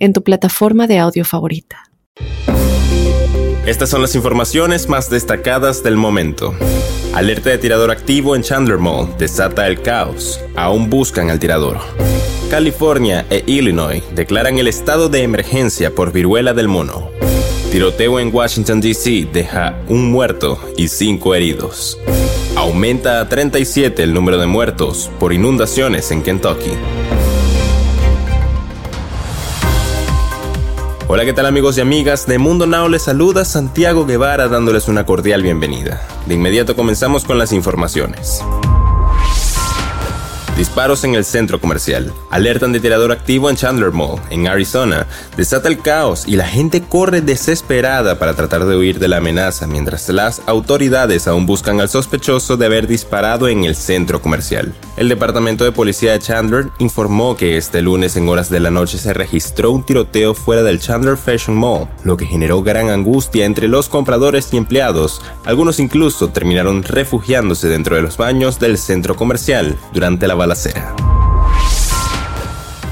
en tu plataforma de audio favorita. Estas son las informaciones más destacadas del momento. Alerta de tirador activo en Chandler Mall desata el caos. Aún buscan al tirador. California e Illinois declaran el estado de emergencia por viruela del mono. Tiroteo en Washington, D.C. deja un muerto y cinco heridos. Aumenta a 37 el número de muertos por inundaciones en Kentucky. Hola, ¿qué tal amigos y amigas? De Mundo Now les saluda Santiago Guevara dándoles una cordial bienvenida. De inmediato comenzamos con las informaciones. Disparos en el centro comercial. Alertan de tirador activo en Chandler Mall, en Arizona. Desata el caos y la gente corre desesperada para tratar de huir de la amenaza mientras las autoridades aún buscan al sospechoso de haber disparado en el centro comercial. El departamento de policía de Chandler informó que este lunes en horas de la noche se registró un tiroteo fuera del Chandler Fashion Mall, lo que generó gran angustia entre los compradores y empleados. Algunos incluso terminaron refugiándose dentro de los baños del centro comercial durante la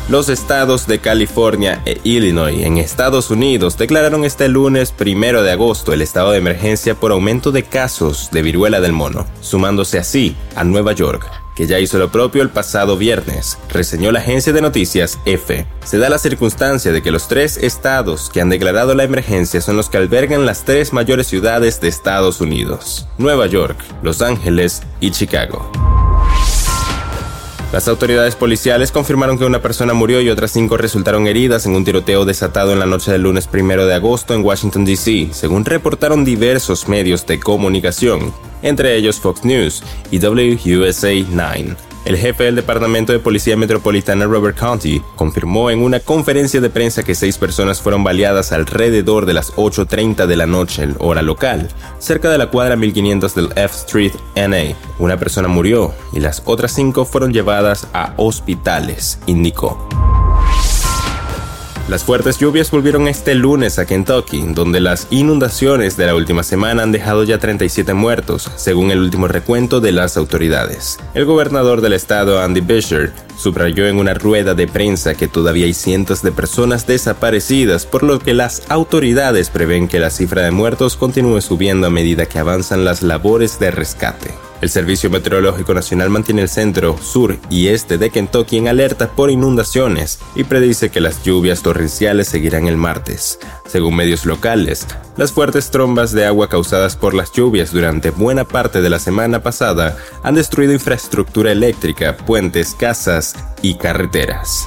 Los estados de California e Illinois en Estados Unidos declararon este lunes primero de agosto el estado de emergencia por aumento de casos de viruela del mono, sumándose así a Nueva York, que ya hizo lo propio el pasado viernes, reseñó la agencia de noticias EFE. Se da la circunstancia de que los tres estados que han declarado la emergencia son los que albergan las tres mayores ciudades de Estados Unidos, Nueva York, Los Ángeles y Chicago. Las autoridades policiales confirmaron que una persona murió y otras cinco resultaron heridas en un tiroteo desatado en la noche del lunes primero de agosto en Washington, D.C., según reportaron diversos medios de comunicación, entre ellos Fox News y WUSA 9. El jefe del Departamento de Policía Metropolitana Robert County confirmó en una conferencia de prensa que seis personas fueron baleadas alrededor de las 8.30 de la noche, en hora local, cerca de la cuadra 1500 del F Street NA. Una persona murió y las otras cinco fueron llevadas a hospitales, indicó. Las fuertes lluvias volvieron este lunes a Kentucky, donde las inundaciones de la última semana han dejado ya 37 muertos, según el último recuento de las autoridades. El gobernador del estado, Andy Beshear, subrayó en una rueda de prensa que todavía hay cientos de personas desaparecidas, por lo que las autoridades prevén que la cifra de muertos continúe subiendo a medida que avanzan las labores de rescate. El Servicio Meteorológico Nacional mantiene el centro, sur y este de Kentucky en alerta por inundaciones y predice que las lluvias torrenciales seguirán el martes. Según medios locales, las fuertes trombas de agua causadas por las lluvias durante buena parte de la semana pasada han destruido infraestructura eléctrica, puentes, casas y carreteras.